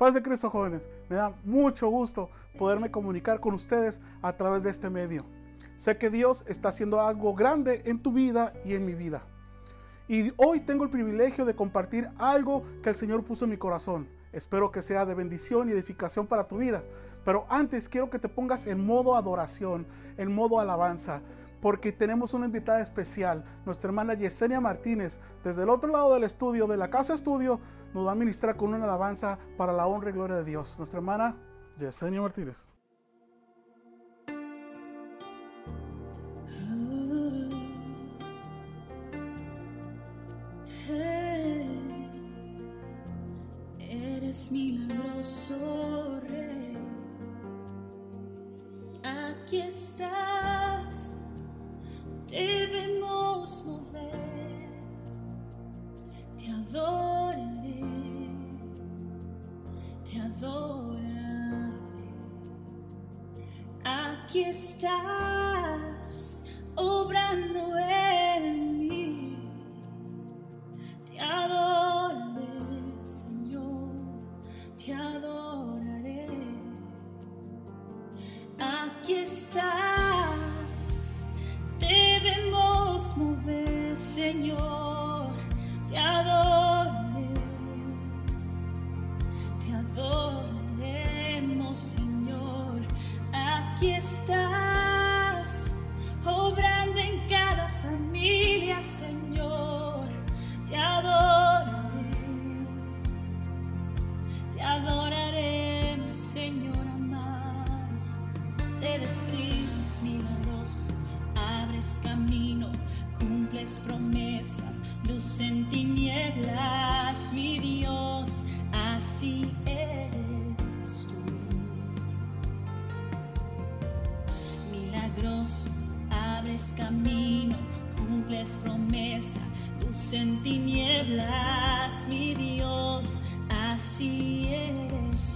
Paz de Cristo jóvenes, me da mucho gusto poderme comunicar con ustedes a través de este medio. Sé que Dios está haciendo algo grande en tu vida y en mi vida. Y hoy tengo el privilegio de compartir algo que el Señor puso en mi corazón. Espero que sea de bendición y edificación para tu vida. Pero antes quiero que te pongas en modo adoración, en modo alabanza, porque tenemos una invitada especial, nuestra hermana Yesenia Martínez, desde el otro lado del estudio, de la casa estudio, nos va a ministrar con una alabanza para la honra y gloria de Dios. Nuestra hermana Yesenia Martínez. Eres milagroso rey. Aquí estás, debemos mover. Te adoraré, te adoraré. Aquí estás, obrando cumples promesa, luz en tinieblas, mi Dios, así eres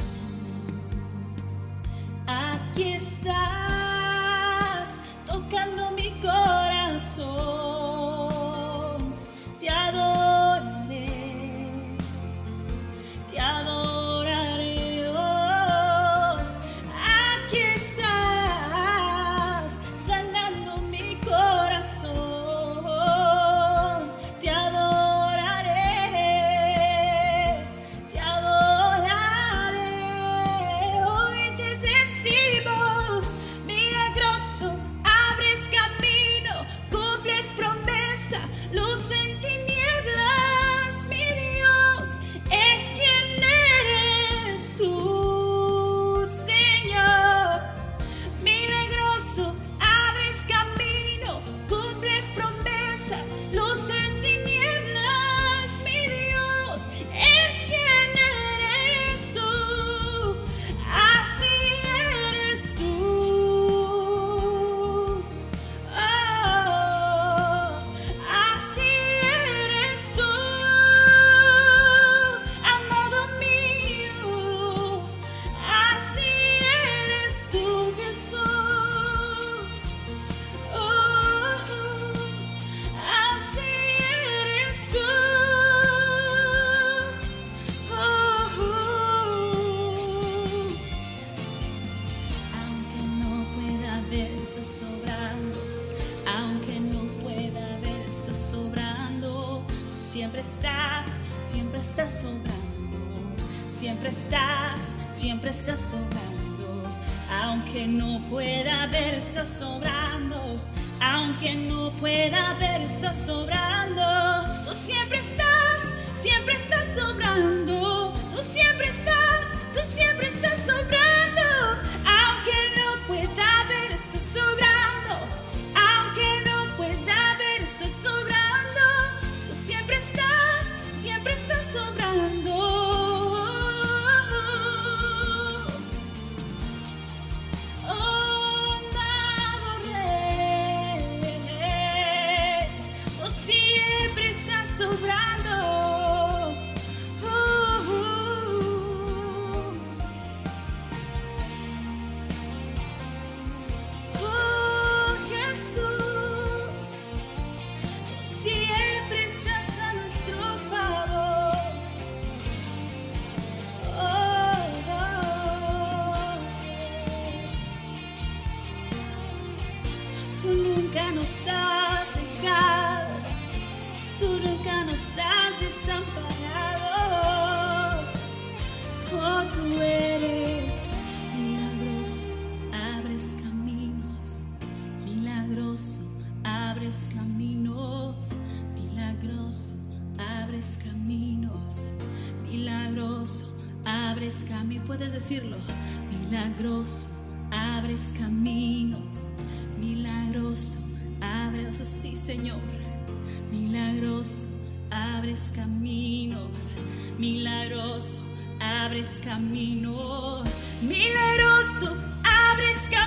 milagroso, abres camino, milagroso, abres camino,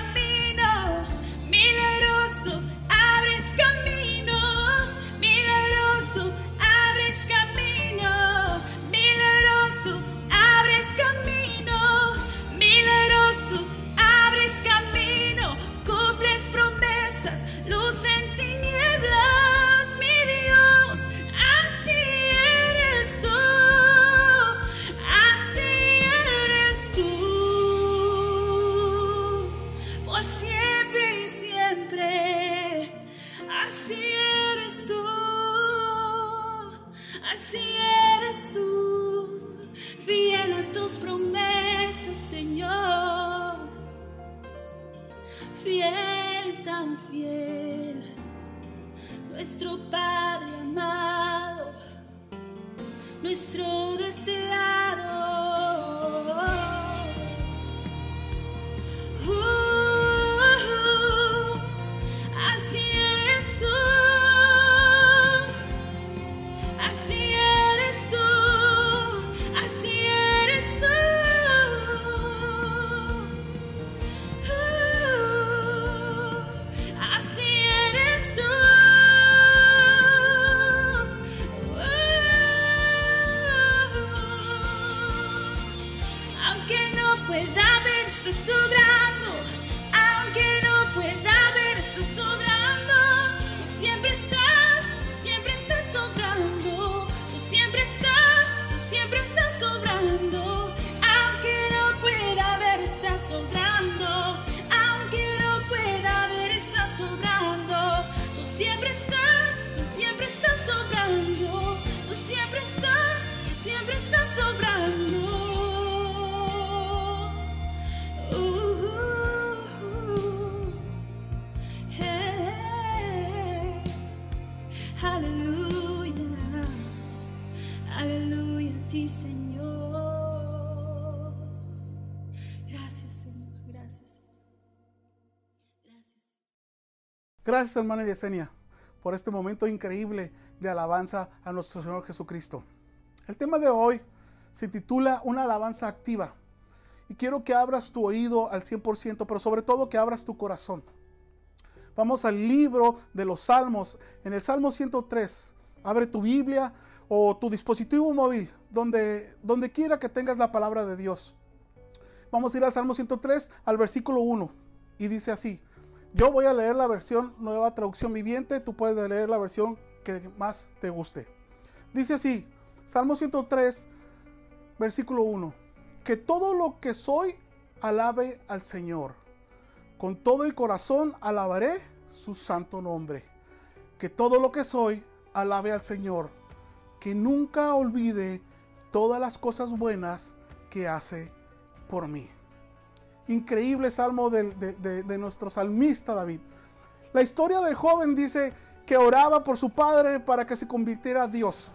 Gracias, hermana Yesenia, por este momento increíble de alabanza a nuestro Señor Jesucristo. El tema de hoy se titula Una alabanza activa. Y quiero que abras tu oído al 100%, pero sobre todo que abras tu corazón. Vamos al libro de los Salmos, en el Salmo 103. Abre tu Biblia o tu dispositivo móvil, donde, donde quiera que tengas la palabra de Dios. Vamos a ir al Salmo 103, al versículo 1. Y dice así. Yo voy a leer la versión nueva traducción viviente. Tú puedes leer la versión que más te guste. Dice así. Salmo 103, versículo 1. Que todo lo que soy alabe al Señor. Con todo el corazón alabaré su santo nombre. Que todo lo que soy alabe al Señor. Que nunca olvide todas las cosas buenas que hace por mí. Increíble salmo de, nuestro salmista David. La historia del joven dice que oraba por su padre para que se convirtiera a Dios.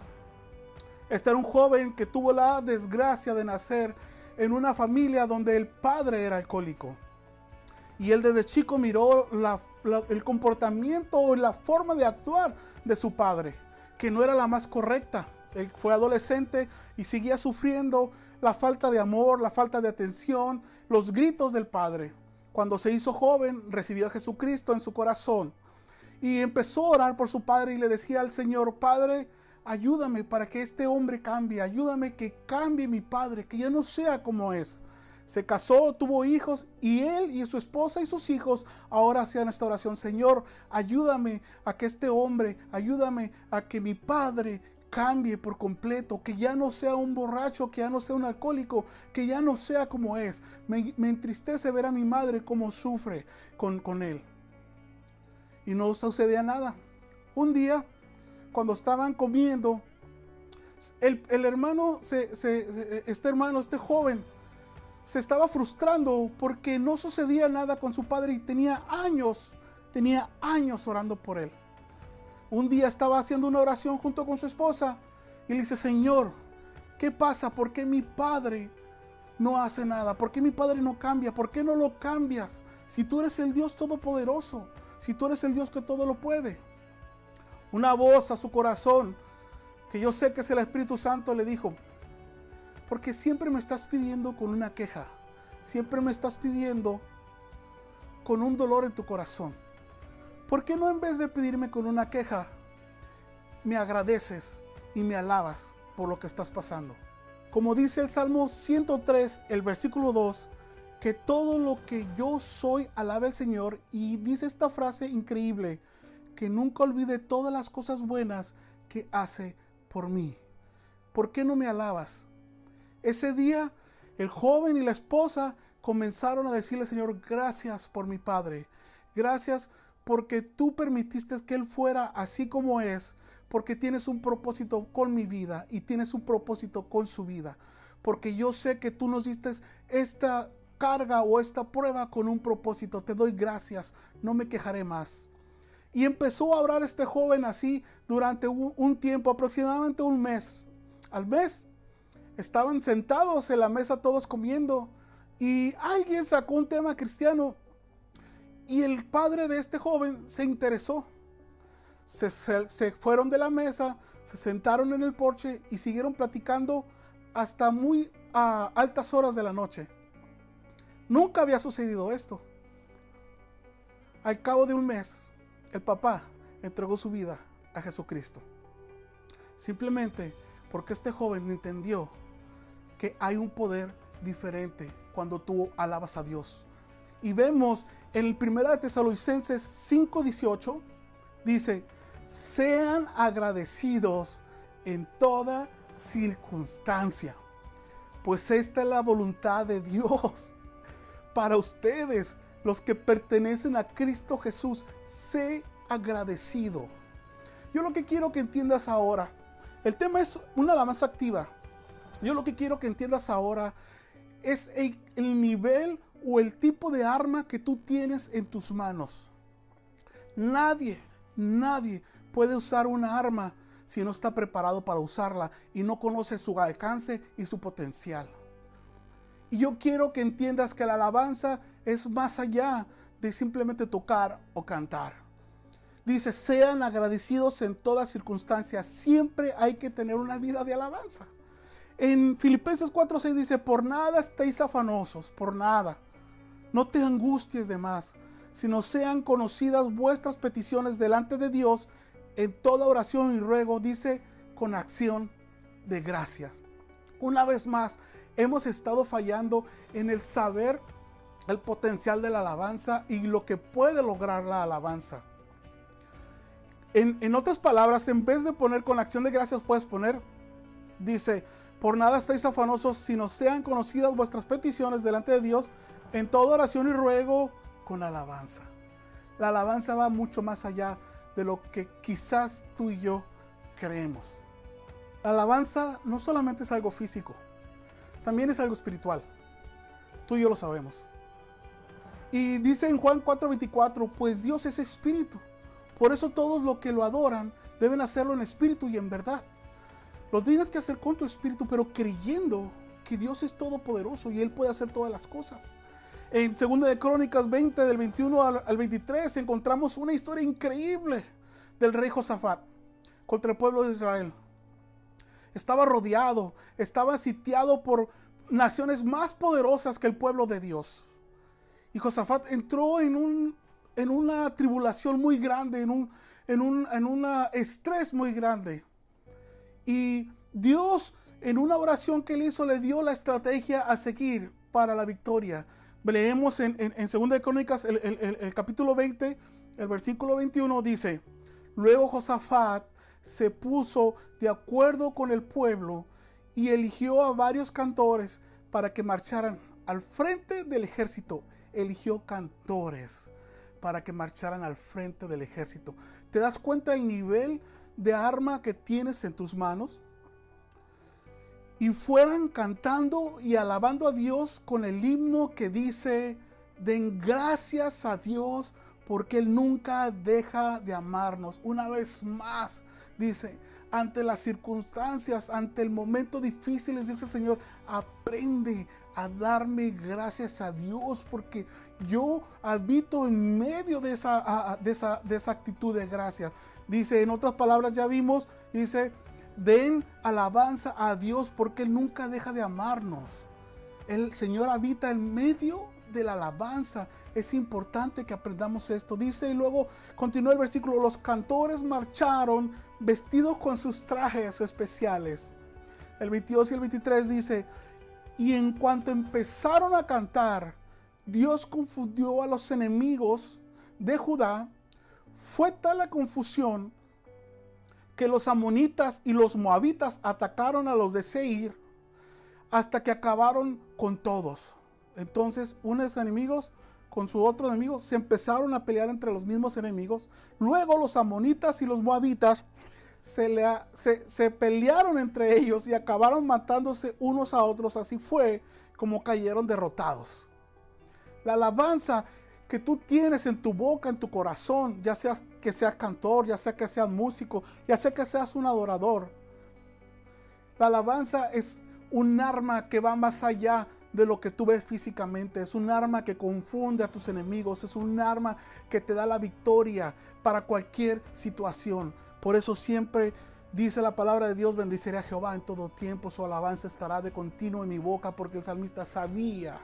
Este era un joven que tuvo la desgracia de nacer en una familia donde el padre era alcohólico. Y él desde chico miró el comportamiento o la forma de actuar de su padre, que no era la más correcta. Él fue adolescente y seguía sufriendo la falta de amor, la falta de atención, los gritos del padre. Cuando se hizo joven, recibió a Jesucristo en su corazón y empezó a orar por su padre y le decía al Señor, Padre, ayúdame para que este hombre cambie, ayúdame que cambie mi padre, que ya no sea como es. Se casó, tuvo hijos y él y su esposa y sus hijos ahora hacían esta oración, Señor, ayúdame a que este hombre, ayúdame a que mi padre cambie por completo, que ya no sea un borracho, que ya no sea un alcohólico, que ya no sea como es. Me, me entristece ver a mi madre cómo sufre con, con él. y no sucedía nada. Un día, cuando estaban comiendo, el, hermano, este hermano, este joven, se estaba frustrando porque no sucedía nada con su padre y tenía años, tenía años orando por él. Un día estaba haciendo una oración junto con su esposa y le dice, Señor, ¿qué pasa? ¿Por qué mi padre no hace nada? ¿Por qué mi padre no cambia? ¿Por qué no lo cambias? Si tú eres el Dios todopoderoso, si tú eres el Dios que todo lo puede. Una voz a su corazón, que yo sé que es el Espíritu Santo, le dijo, porque siempre me estás pidiendo con una queja. Siempre me estás pidiendo con un dolor en tu corazón. ¿Por qué no en vez de pedirme con una queja, me agradeces y me alabas por lo que estás pasando? Como dice el Salmo 103, el versículo 2, que todo lo que yo soy alabe al Señor y dice esta frase increíble, que nunca olvide todas las cosas buenas que hace por mí. ¿Por qué no me alabas? Ese día el joven y la esposa comenzaron a decirle, Señor, gracias por mi padre. Gracias porque tú permitiste que él fuera así como es, porque tienes un propósito con mi vida y tienes un propósito con su vida. Porque yo sé que tú nos diste esta carga o esta prueba con un propósito. Te doy gracias, no me quejaré más. Y empezó a hablar este joven así durante un, tiempo, aproximadamente un mes. Al mes Estaban sentados en la mesa todos comiendo y alguien sacó un tema cristiano y el padre de este joven se interesó. Se, fueron de la mesa, se sentaron en el porche y siguieron platicando hasta muy altas horas de la noche. Nunca había sucedido esto. Al cabo de un mes, el papá entregó su vida a Jesucristo. Simplemente porque este joven entendió que hay un poder diferente cuando tú alabas a Dios. Y vemos en el 1 de Tesalonicenses 5:18 dice, "Sean agradecidos en toda circunstancia, pues esta es la voluntad de Dios para ustedes, los que pertenecen a Cristo Jesús. Sé agradecido." Yo lo que quiero que entiendas ahora, el tema es una alabanza activa. Yo lo que quiero que entiendas ahora es el, nivel o el tipo de arma que tú tienes en tus manos. Nadie, nadie puede usar una arma si no está preparado para usarla y no conoce su alcance y su potencial. Y yo quiero que entiendas que la alabanza es más allá de simplemente tocar o cantar. Dice, sean agradecidos en todas circunstancias. Siempre hay que tener una vida de alabanza. En Filipenses 4:6 dice, por nada estéis afanosos, por nada. No te angusties de más, sino sean conocidas vuestras peticiones delante de Dios en toda oración y ruego, dice, con acción de gracias. Una vez más, hemos estado fallando en el saber el potencial de la alabanza y lo que puede lograr la alabanza. En, en otras palabras, en vez de poner con acción de gracias, puedes poner, dice, por nada estáis afanosos, sino sean conocidas vuestras peticiones delante de Dios en toda oración y ruego con alabanza. La alabanza va mucho más allá de lo que quizás tú y yo creemos. La alabanza no solamente es algo físico, también es algo espiritual. Tú y yo lo sabemos. Y dice en Juan 4:24, pues Dios es espíritu. Por eso todos los que lo adoran deben hacerlo en espíritu y en verdad. Lo tienes que hacer con tu espíritu, pero creyendo que Dios es todopoderoso y Él puede hacer todas las cosas. En 2 de Crónicas 20, del 21 al 23, encontramos una historia increíble del rey Josafat contra el pueblo de Israel. Estaba rodeado, estaba sitiado por naciones más poderosas que el pueblo de Dios. Y Josafat entró en, un, en una tribulación muy grande, en un en un en estrés muy grande. Y Dios en una oración que él hizo le dio la estrategia a seguir para la victoria. Leemos en, en, 2 de Crónicas el, el, capítulo 20, el versículo 21 dice, luego Josafat se puso de acuerdo con el pueblo y eligió a varios cantores para que marcharan al frente del ejército. Eligió cantores para que marcharan al frente del ejército. ¿Te das cuenta del nivel de arma que tienes en tus manos? Y fueran cantando y alabando a Dios con el himno que dice, den gracias a Dios porque Él nunca deja de amarnos. Una vez más, dice, ante las circunstancias, ante el momento difícil, dice Señor, aprende a darme gracias a Dios porque yo habito en medio de esa, de esa, de esa actitud de gracia. Dice, en otras palabras ya vimos, dice, den alabanza a Dios porque Él nunca deja de amarnos. El Señor habita en medio de la alabanza. Es importante que aprendamos esto. Dice y luego continúa el versículo, los cantores marcharon vestidos con sus trajes especiales. El 22 y el 23 dice, y en cuanto empezaron a cantar, Dios confundió a los enemigos de Judá. Fue tal la confusión que los amonitas y los moabitas atacaron a los de Seir hasta que acabaron con todos. Entonces, unos enemigos con su otro enemigo se empezaron a pelear entre los mismos enemigos. Luego los amonitas y los moabitas se, se, pelearon entre ellos y acabaron matándose unos a otros. Así fue como cayeron derrotados. La alabanza que tú tienes en tu boca, en tu corazón, ya seas que seas cantor, ya sea que seas músico, ya sea que seas un adorador. La alabanza es un arma que va más allá de lo que tú ves físicamente. Es un arma que confunde a tus enemigos. Es un arma que te da la victoria para cualquier situación. Por eso siempre dice la palabra de Dios, bendiciré a Jehová en todo tiempo, su alabanza estará de continuo en mi boca, porque el salmista sabía,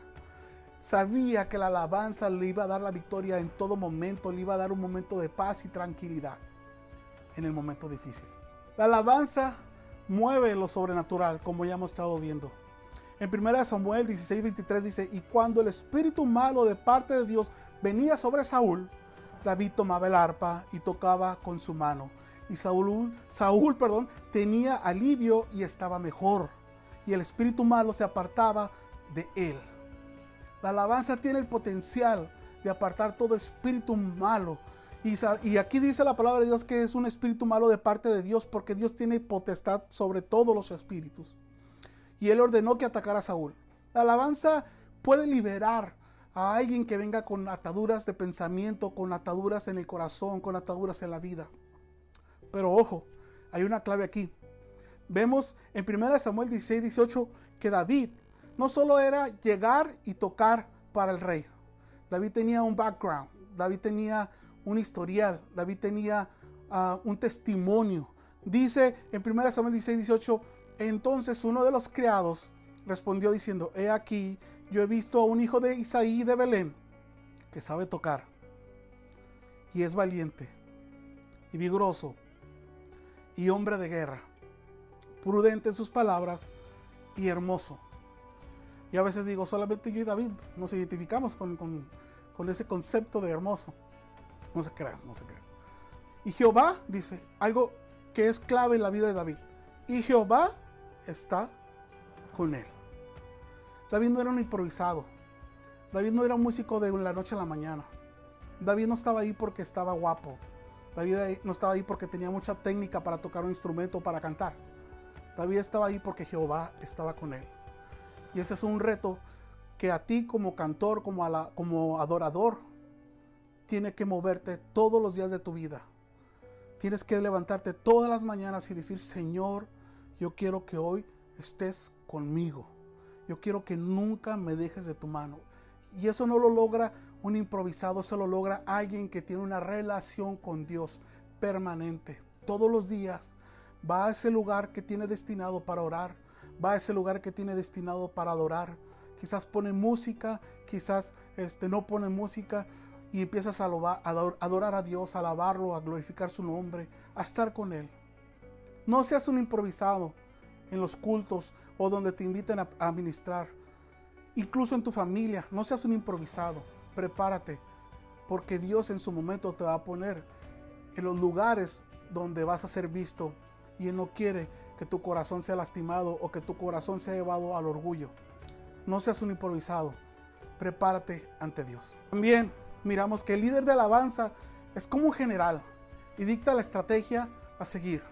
sabía que la alabanza le iba a dar la victoria en todo momento, le iba a dar un momento de paz y tranquilidad en el momento difícil. La alabanza mueve lo sobrenatural, como ya hemos estado viendo. En 1 Samuel 16, 23 dice, y cuando el espíritu malo de parte de Dios venía sobre Saúl, David tomaba el arpa y tocaba con su mano y Saúl, Saúl perdón, tenía alivio y estaba mejor. Y el espíritu malo se apartaba de él. La alabanza tiene el potencial de apartar todo espíritu malo. Y, aquí dice la palabra de Dios que es un espíritu malo de parte de Dios porque Dios tiene potestad sobre todos los espíritus. Y él ordenó que atacara a Saúl. La alabanza puede liberar a alguien que venga con ataduras de pensamiento, con ataduras en el corazón, con ataduras en la vida. Pero ojo, hay una clave aquí. Vemos en 1 Samuel 16, 18 que David no solo era llegar y tocar para el rey. David tenía un background, David tenía un historial, David tenía ah, un testimonio. Dice en 1 Samuel 16, 18, entonces uno de los criados respondió diciendo, he aquí, yo he visto a un hijo de Isaí de Belén que sabe tocar y es valiente y vigoroso y hombre de guerra, prudente en sus palabras y hermoso. Y a veces digo, solamente yo y David nos identificamos con, con, ese concepto de hermoso. No se crea, no se crea. Y Jehová dice algo que es clave en la vida de David. Y Jehová está con él. David no era un improvisado. David no era un músico de la noche a la mañana. David no estaba ahí porque estaba guapo. David no estaba ahí porque tenía mucha técnica para tocar un instrumento para cantar. David estaba ahí porque Jehová estaba con él. Y ese es un reto que a ti como cantor, como, como adorador, tiene que moverte todos los días de tu vida. Tienes que levantarte todas las mañanas y decir, Señor, yo quiero que hoy estés conmigo. Yo quiero que nunca me dejes de tu mano. Y eso no lo logra un improvisado, eso lo logra alguien que tiene una relación con Dios permanente. Todos los días va a ese lugar que tiene destinado para orar, va a ese lugar que tiene destinado para adorar. Quizás pone música, quizás este, no pone música y empiezas a adorar a Dios, a alabarlo, a glorificar su nombre, a estar con Él. No seas un improvisado en los cultos o donde te inviten a, a ministrar incluso en tu familia. No seas un improvisado. Prepárate, porque Dios en su momento te va a poner en los lugares donde vas a ser visto y Él no quiere que tu corazón sea lastimado o que tu corazón sea llevado al orgullo. No seas un improvisado. Prepárate ante Dios. También miramos que el líder de alabanza es como un general y dicta la estrategia a seguir.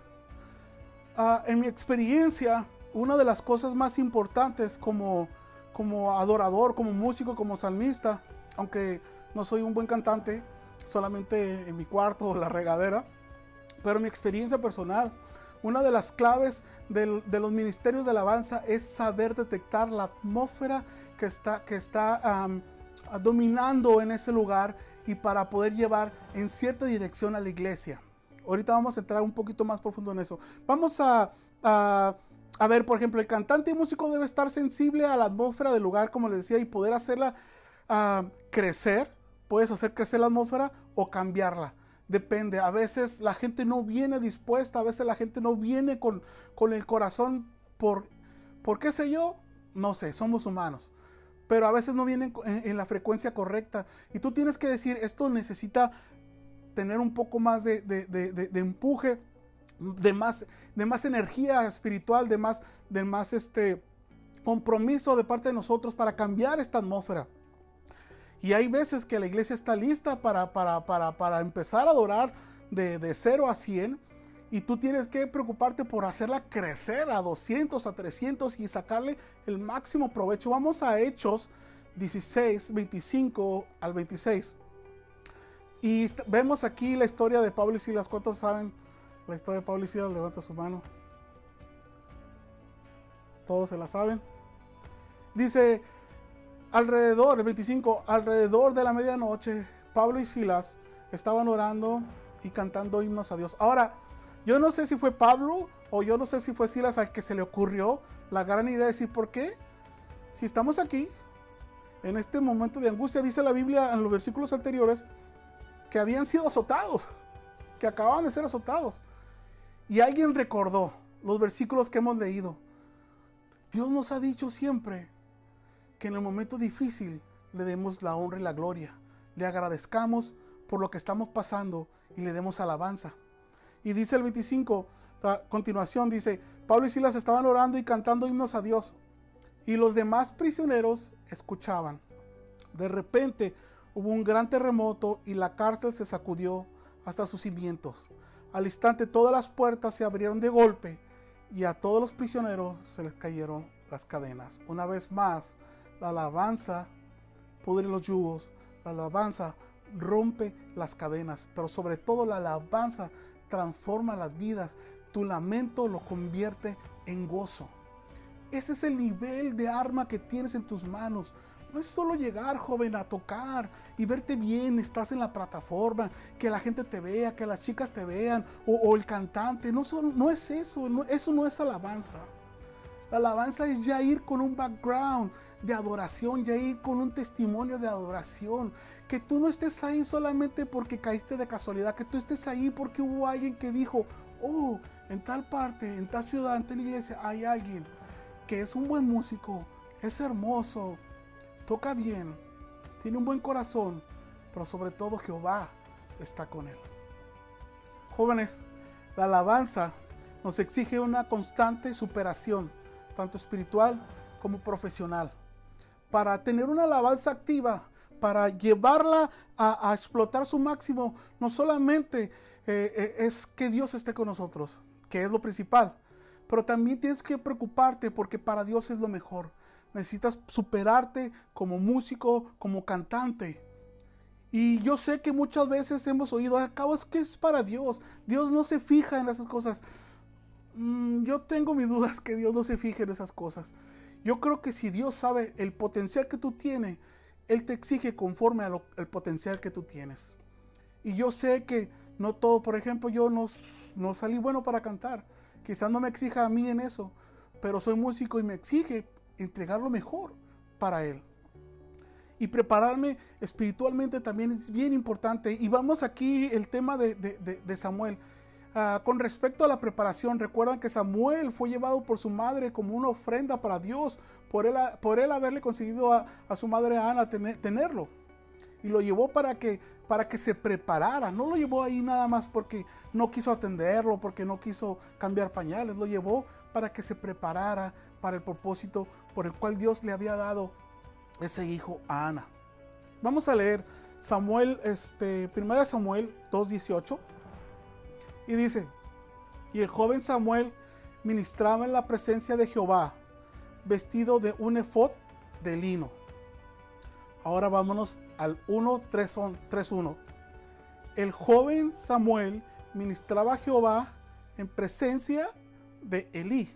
Ah, en mi experiencia, una de las cosas más importantes como, como adorador, como músico, como salmista, aunque no soy un buen cantante, solamente en mi cuarto o la regadera, pero mi experiencia personal, una de las claves de los ministerios de alabanza es saber detectar la atmósfera que está, que está dominando en ese lugar y para poder llevar en cierta dirección a la iglesia. Ahorita vamos a entrar un poquito más profundo en eso. Vamos a, a, ver, por ejemplo, el cantante y músico debe estar sensible a la atmósfera del lugar, como les decía, y poder hacerla crecer. Puedes hacer crecer la atmósfera o cambiarla. Depende. A veces la gente no viene dispuesta, a veces la gente no viene con, con el corazón por, por qué sé yo, no sé, somos humanos pero a veces no vienen en, la frecuencia correcta. Y tú tienes que decir, esto necesita tener un poco más de, empuje, de más, de más energía espiritual, de más, de más este, compromiso de parte de nosotros para cambiar esta atmósfera. Y hay veces que la iglesia está lista para, para, para, para empezar a adorar de, de 0 a 100 y tú tienes que preocuparte por hacerla crecer a 200, a 300 y sacarle el máximo provecho. Vamos a Hechos 16, 25 al 26. Y vemos aquí la historia de Pablo y Silas. ¿Cuántos saben la historia de Pablo y Silas? Levanta su mano. Todos se la saben. Dice, alrededor, el 25, alrededor de la medianoche, Pablo y Silas estaban orando y cantando himnos a Dios. Ahora, yo no sé si fue Pablo o yo no sé si fue Silas al que se le ocurrió la gran idea de decir, ¿por qué? Si estamos aquí, en este momento de angustia, dice la Biblia en los versículos anteriores, que habían sido azotados, que acababan de ser azotados. Y alguien recordó los versículos que hemos leído. Dios nos ha dicho siempre que en el momento difícil le demos la honra y la gloria, le agradezcamos por lo que estamos pasando y le demos alabanza. Y dice el 25, a continuación dice, Pablo y Silas estaban orando y cantando himnos a Dios. Y los demás prisioneros escuchaban. De repente hubo un gran terremoto y la cárcel se sacudió hasta sus cimientos. Al instante todas las puertas se abrieron de golpe y a todos los prisioneros se les cayeron las cadenas. Una vez más, la alabanza pudre los yugos, la alabanza rompe las cadenas, pero sobre todo la alabanza transforma las vidas. Tu lamento lo convierte en gozo. Ese es el nivel de arma que tienes en tus manos. No es solo llegar, joven, a tocar y verte bien, estás en la plataforma, que la gente te vea, que las chicas te vean, o, el cantante. No, es eso, eso no es alabanza. La alabanza es ya ir con un background de adoración, ya ir con un testimonio de adoración, que tú no estés ahí solamente porque caíste de casualidad, que tú estés ahí porque hubo alguien que dijo, oh, en tal parte, en tal ciudad, en tal iglesia, hay alguien que es un buen músico, es hermoso, toca bien, tiene un buen corazón, pero sobre todo Jehová está con él. Jóvenes, la alabanza nos exige una constante superación, tanto espiritual como profesional. Para tener una alabanza activa, para llevarla a, explotar su máximo, no solamente eh, eh, es que Dios esté con nosotros, que es lo principal, pero también tienes que preocuparte porque para Dios es lo mejor. Necesitas superarte como músico, como cantante. Y yo sé que muchas veces hemos oído, acabo es que es para Dios. Dios no se fija en esas cosas. Mm, yo tengo mis dudas que Dios no se fije en esas cosas. Yo creo que si Dios sabe el potencial que tú tienes, él te exige conforme al potencial que tú tienes. Y yo sé que no todo, por ejemplo, yo no, no salí bueno para cantar. Quizás no me exija a mí en eso, pero soy músico y me exige entregar lo mejor para Él. Y prepararme espiritualmente también es bien importante. Y vamos aquí el tema de, de Samuel. Ah, con respecto a la preparación, recuerdan que Samuel fue llevado por su madre como una ofrenda para Dios, por él, por él haberle conseguido a, su madre Ana tenerlo. Y lo llevó para que, para que se preparara. No lo llevó ahí nada más porque no quiso atenderlo, porque no quiso cambiar pañales. Lo llevó para que se preparara para el propósito por el cual Dios le había dado ese hijo a Ana. Vamos a leer Samuel, este, 1 Samuel 2.18. Y dice, y el joven Samuel ministraba en la presencia de Jehová, vestido de un efod de lino. Ahora vámonos al 1.3.1. El joven Samuel ministraba a Jehová en presencia de Elí.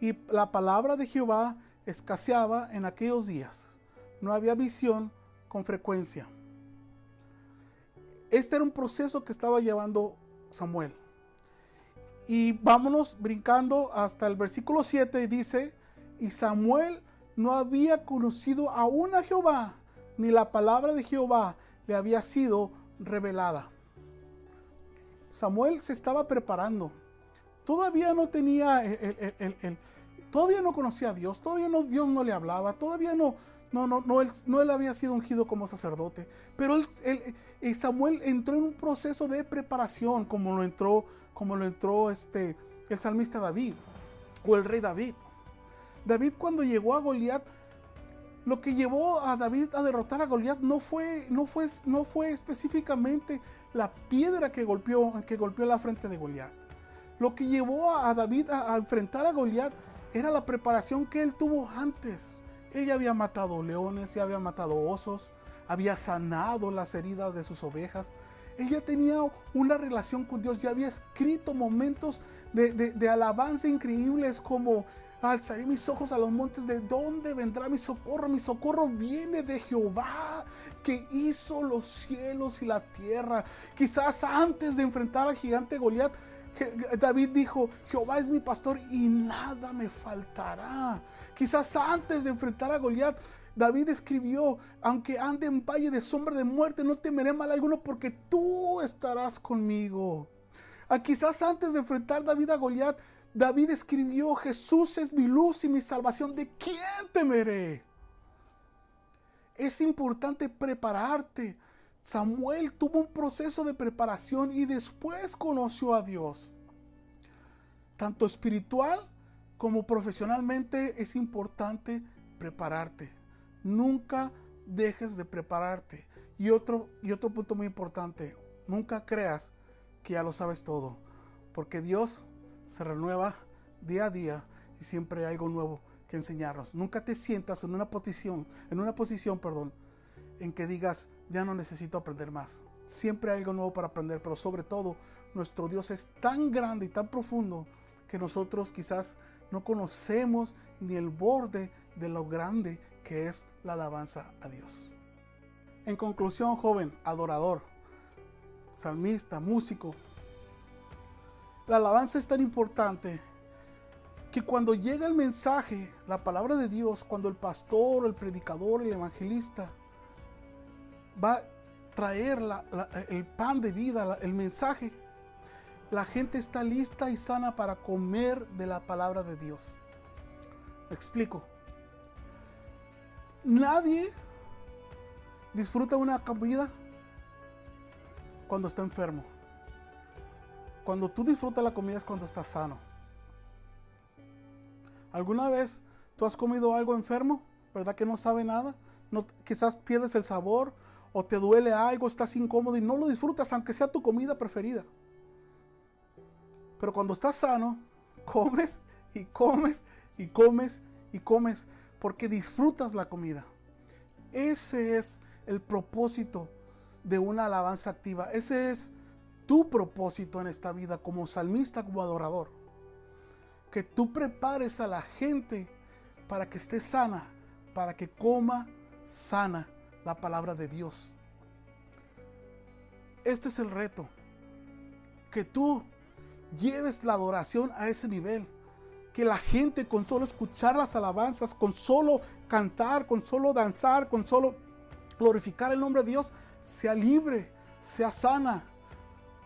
Y la palabra de Jehová escaseaba en aquellos días. No había visión con frecuencia. Este era un proceso que estaba llevando Samuel. Y vámonos brincando hasta el versículo 7 y dice, y Samuel no había conocido aún a Jehová, ni la palabra de Jehová le había sido revelada. Samuel se estaba preparando. Todavía no tenía el, todavía no conocía a Dios, todavía no, Dios no le hablaba, todavía no, no, no, no, él, no él había sido ungido como sacerdote. Pero él, Samuel entró en un proceso de preparación, como lo entró, como lo entró este, el salmista David o el rey David. David cuando llegó a Goliat, lo que llevó a David a derrotar a Goliat no fue, no fue, no fue específicamente la piedra que golpeó, que golpeó la frente de Goliat. Lo que llevó a David a, a enfrentar a Goliat era la preparación que él tuvo antes. Él ya había matado leones, ya había matado osos, había sanado las heridas de sus ovejas. Él ya tenía una relación con Dios, ya había escrito momentos de, alabanza increíbles como alzaré mis ojos a los montes, ¿de dónde vendrá mi socorro? Mi socorro viene de Jehová, que hizo los cielos y la tierra. Quizás antes de enfrentar al gigante Goliat, David dijo, Jehová es mi pastor y nada me faltará. Quizás antes de enfrentar a Goliat, David escribió, aunque ande en valle de sombra de muerte, no temeré mal alguno porque tú estarás conmigo. Ah, quizás antes de enfrentar David a Goliat, David escribió, Jesús es mi luz y mi salvación, ¿de quién temeré? Es importante prepararte Samuel tuvo un proceso de preparación y después conoció a Dios. Tanto espiritual como profesionalmente es importante prepararte. Nunca dejes de prepararte. Y otro, y otro punto muy importante, nunca creas que ya lo sabes todo, porque Dios se renueva día a día y siempre hay algo nuevo que enseñarnos. Nunca te sientas en una posición, en una posición, perdón, en que digas, ya no necesito aprender más. Siempre hay algo nuevo para aprender, pero sobre todo nuestro Dios es tan grande y tan profundo que nosotros quizás no conocemos ni el borde de lo grande que es la alabanza a Dios. En conclusión, joven, adorador, salmista, músico, la alabanza es tan importante que cuando llega el mensaje, la palabra de Dios, cuando el pastor, el predicador, el evangelista va a traer el pan de vida, el mensaje. La gente está lista y sana para comer de la palabra de Dios. Me explico. Nadie disfruta una comida cuando está enfermo. Cuando tú disfrutas la comida es cuando estás sano. ¿Alguna vez tú has comido algo enfermo? ¿Verdad que no sabe nada? No, quizás pierdes el sabor o te duele algo, estás incómodo y no lo disfrutas, aunque sea tu comida preferida. Pero cuando estás sano, comes y comes y comes y comes porque disfrutas la comida. Ese es el propósito de una alabanza activa. Ese es tu propósito en esta vida como salmista, como adorador. Que tú prepares a la gente para que esté sana, para que coma sana la palabra de Dios. Este es el reto. Que tú lleves la adoración a ese nivel. Que la gente con solo escuchar las alabanzas, con solo cantar, con solo danzar, con solo glorificar el nombre de Dios, sea libre, sea sana,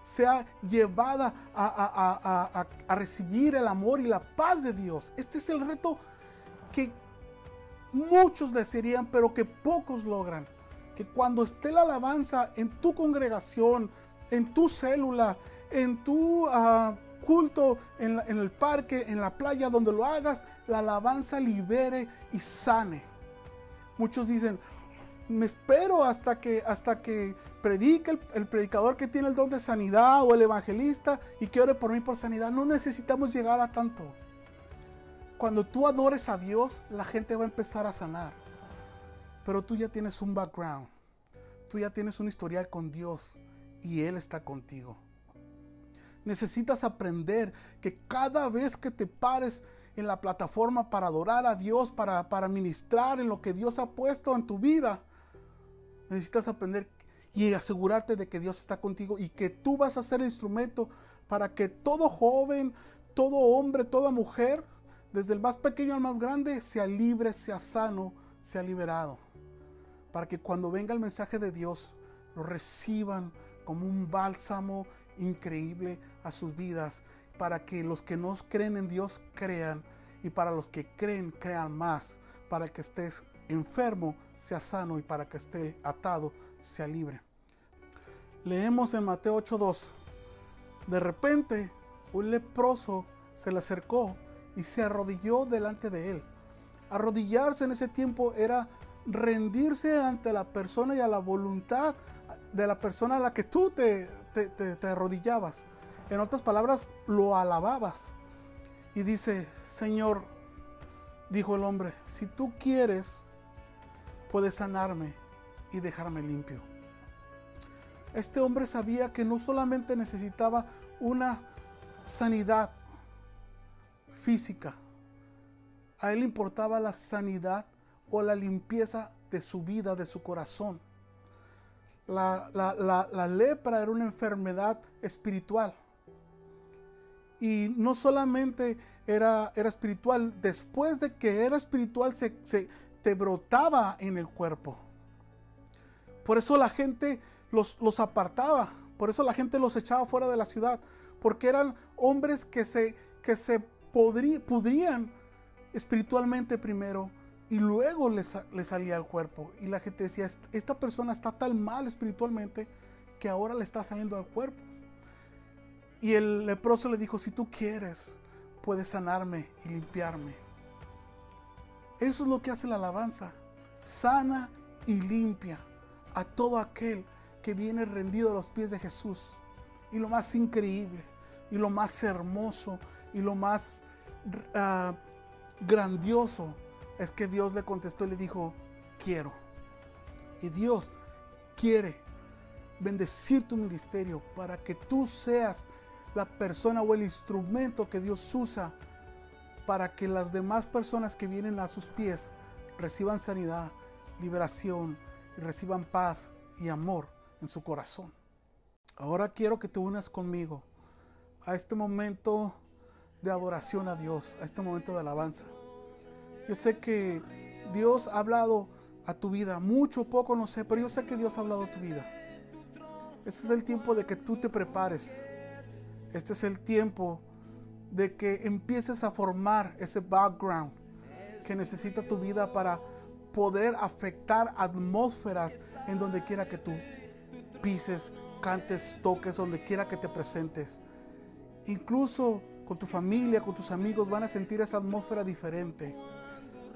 sea llevada a, recibir el amor y la paz de Dios. Este es el reto que muchos desearían, pero que pocos logran. Que cuando esté la alabanza en tu congregación, en tu célula, en tu ah, culto, en, el parque, en la playa, donde lo hagas, la alabanza libere y sane. Muchos dicen, me espero hasta que, hasta que predique el, el, predicador que tiene el don de sanidad o el evangelista y que ore por mí por sanidad. No necesitamos llegar a tanto. Cuando tú adores a Dios, la gente va a empezar a sanar. Pero tú ya tienes un background. Tú ya tienes un historial con Dios y Él está contigo. Necesitas aprender que cada vez que te pares en la plataforma para adorar a Dios, para, para ministrar en lo que Dios ha puesto en tu vida, necesitas aprender y asegurarte de que Dios está contigo y que tú vas a ser el instrumento para que todo joven, todo hombre, toda mujer, desde el más pequeño al más grande, sea libre, sea sano, sea liberado. Para que cuando venga el mensaje de Dios, lo reciban como un bálsamo increíble a sus vidas, para que los que no creen en Dios crean y para los que creen crean más, para que estés enfermo sea sano y para que esté atado sea libre. Leemos en Mateo 8:2. De repente un leproso se le acercó y se arrodilló delante de él. Arrodillarse en ese tiempo era rendirse ante la persona y a la voluntad de la persona a la que tú te, te, arrodillabas. En otras palabras, lo alababas. Y dice, Señor, dijo el hombre, si tú quieres, puedes sanarme y dejarme limpio. Este hombre sabía que no solamente necesitaba una sanidad física, a él importaba la sanidad o la limpieza de su vida, de su corazón. La, lepra era una enfermedad espiritual. Y no solamente era, era espiritual, después de que era espiritual se, se te brotaba en el cuerpo. Por eso la gente los, los apartaba, por eso la gente los echaba fuera de la ciudad, porque eran hombres que se, que se espiritualmente primero y luego les, les, salía el cuerpo. Y la gente decía, esta persona está tan mal espiritualmente que ahora le está saliendo al cuerpo. Y el leproso le dijo, si tú quieres, puedes sanarme y limpiarme. Eso es lo que hace la alabanza. Sana y limpia a todo aquel que viene rendido a los pies de Jesús. Y lo más increíble, y lo más hermoso, y lo más uh, grandioso es que Dios le contestó y le dijo, quiero. Y Dios quiere bendecir tu ministerio para que tú seas la persona o el instrumento que Dios usa para que las demás personas que vienen a sus pies reciban sanidad, liberación y reciban paz y amor en su corazón. Ahora quiero que te unas conmigo a este momento de adoración a Dios, a este momento de alabanza. Yo sé que Dios ha hablado a tu vida, mucho, poco, no sé, pero yo sé que Dios ha hablado a tu vida. Este es el tiempo de que tú te prepares. Este es el tiempo de que empieces a formar ese background que necesita tu vida para poder afectar atmósferas en donde quiera que tú pises, cantes, toques, donde quiera que te presentes. Incluso con tu familia, con tus amigos, van a sentir esa atmósfera diferente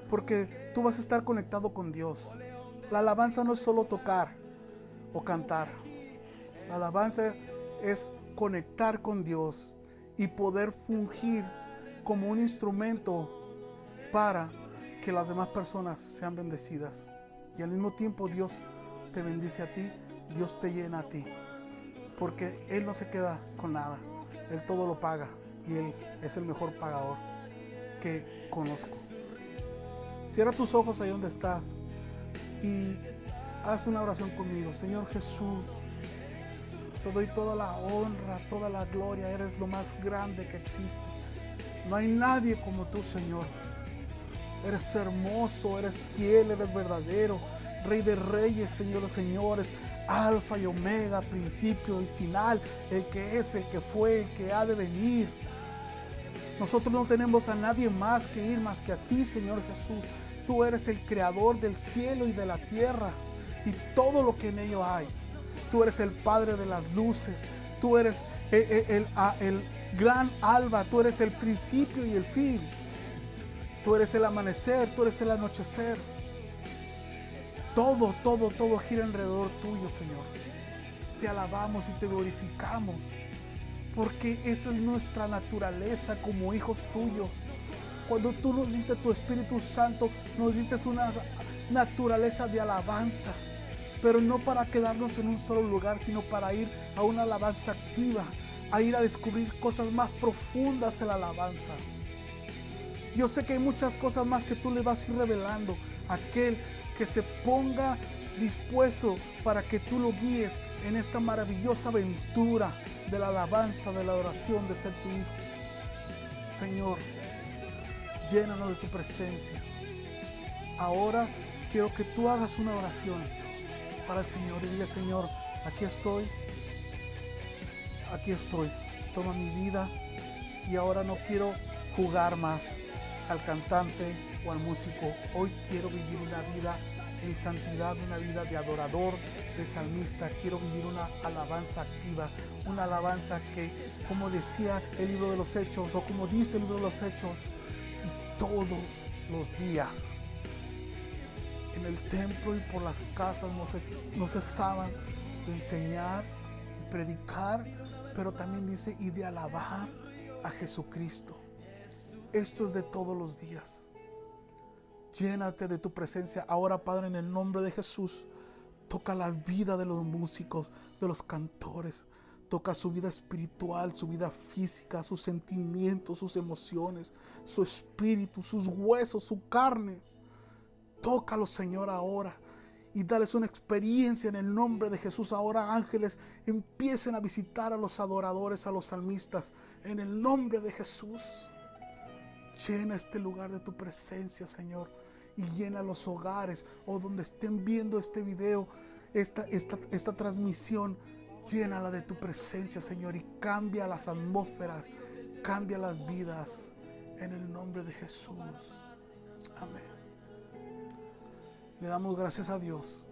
porque tú vas a estar conectado con Dios. La alabanza no es solo tocar o cantar. La alabanza es conectar con Dios y poder fungir como un instrumento para que las demás personas sean bendecidas. Y al mismo tiempo Dios te bendice a ti, Dios te llena a ti. Porque Él no se queda con nada, Él todo lo paga y Él es el mejor pagador que conozco. Cierra tus ojos ahí donde estás y haz una oración conmigo. Señor Jesús, te doy toda la honra, toda la gloria. Eres lo más grande que existe. No hay nadie como tú, Señor. Eres hermoso, eres fiel, eres verdadero. Rey de reyes, Señor de señores. Alfa y Omega, principio y final. El que es, el que fue, el que ha de venir. Nosotros no tenemos a nadie más que ir más que a ti, Señor Jesús. Tú eres el creador del cielo y de la tierra y todo lo que en ello hay. Tú eres el Padre de las luces. Tú eres el, el, gran alba. Tú eres el principio y el fin. Tú eres el amanecer. Tú eres el anochecer. todo, todo, todo gira alrededor tuyo, Señor. Te alabamos y te glorificamos, porque esa es nuestra naturaleza como hijos tuyos. Cuando tú nos diste tu Espíritu Santo, nos diste una naturaleza de alabanza, pero no para quedarnos en un solo lugar, sino para ir a una alabanza activa, a ir a descubrir cosas más profundas en la alabanza. Yo sé que hay muchas cosas más que tú le vas a ir revelando a aquel que se ponga dispuesto para que tú lo guíes en esta maravillosa aventura de la alabanza, de la oración, de ser tu hijo. Señor, llénanos de tu presencia. Ahora quiero que tú hagas una oración para el Señor y dile, Señor, aquí estoy, aquí estoy, toma mi vida y ahora no quiero jugar más al cantante o al músico. Hoy quiero vivir una vida en santidad, una vida de adorador, de salmista. Quiero vivir una alabanza activa, una alabanza que, como decía el libro de los Hechos, o como dice el libro de los Hechos, y todos los días en el templo y por las casas no, se, no cesaban de enseñar y predicar, pero también dice, y de alabar a Jesucristo. Esto es de todos los días. Llénate de tu presencia ahora, Padre, en el nombre de Jesús. Toca la vida de los músicos, de los cantores. Toca su vida espiritual, su vida física, sus sentimientos, sus emociones, su espíritu, sus huesos, su carne. Tócalo, Señor, ahora. Y dales una experiencia en el nombre de Jesús. Ahora ángeles empiecen a visitar a los adoradores, a los salmistas. En el nombre de Jesús. Llena este lugar de tu presencia, Señor. Y llena los hogares o donde estén viendo este video, esta, esta, esta transmisión. Llénala de tu presencia, Señor. Y cambia las atmósferas. Cambia las vidas. En el nombre de Jesús. Amén. Le damos gracias a Dios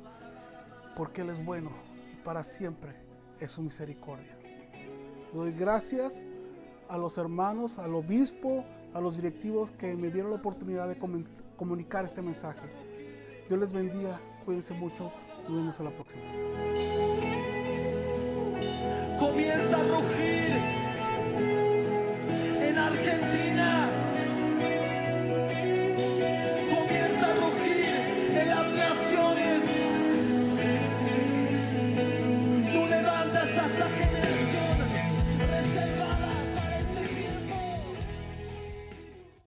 porque Él es bueno y para siempre es su misericordia. Doy gracias a los hermanos, al obispo, a los directivos que me dieron la oportunidad de comunicar este mensaje. Dios les bendiga, cuídense mucho, nos vemos a la próxima. Comienza a rugir en Argentina.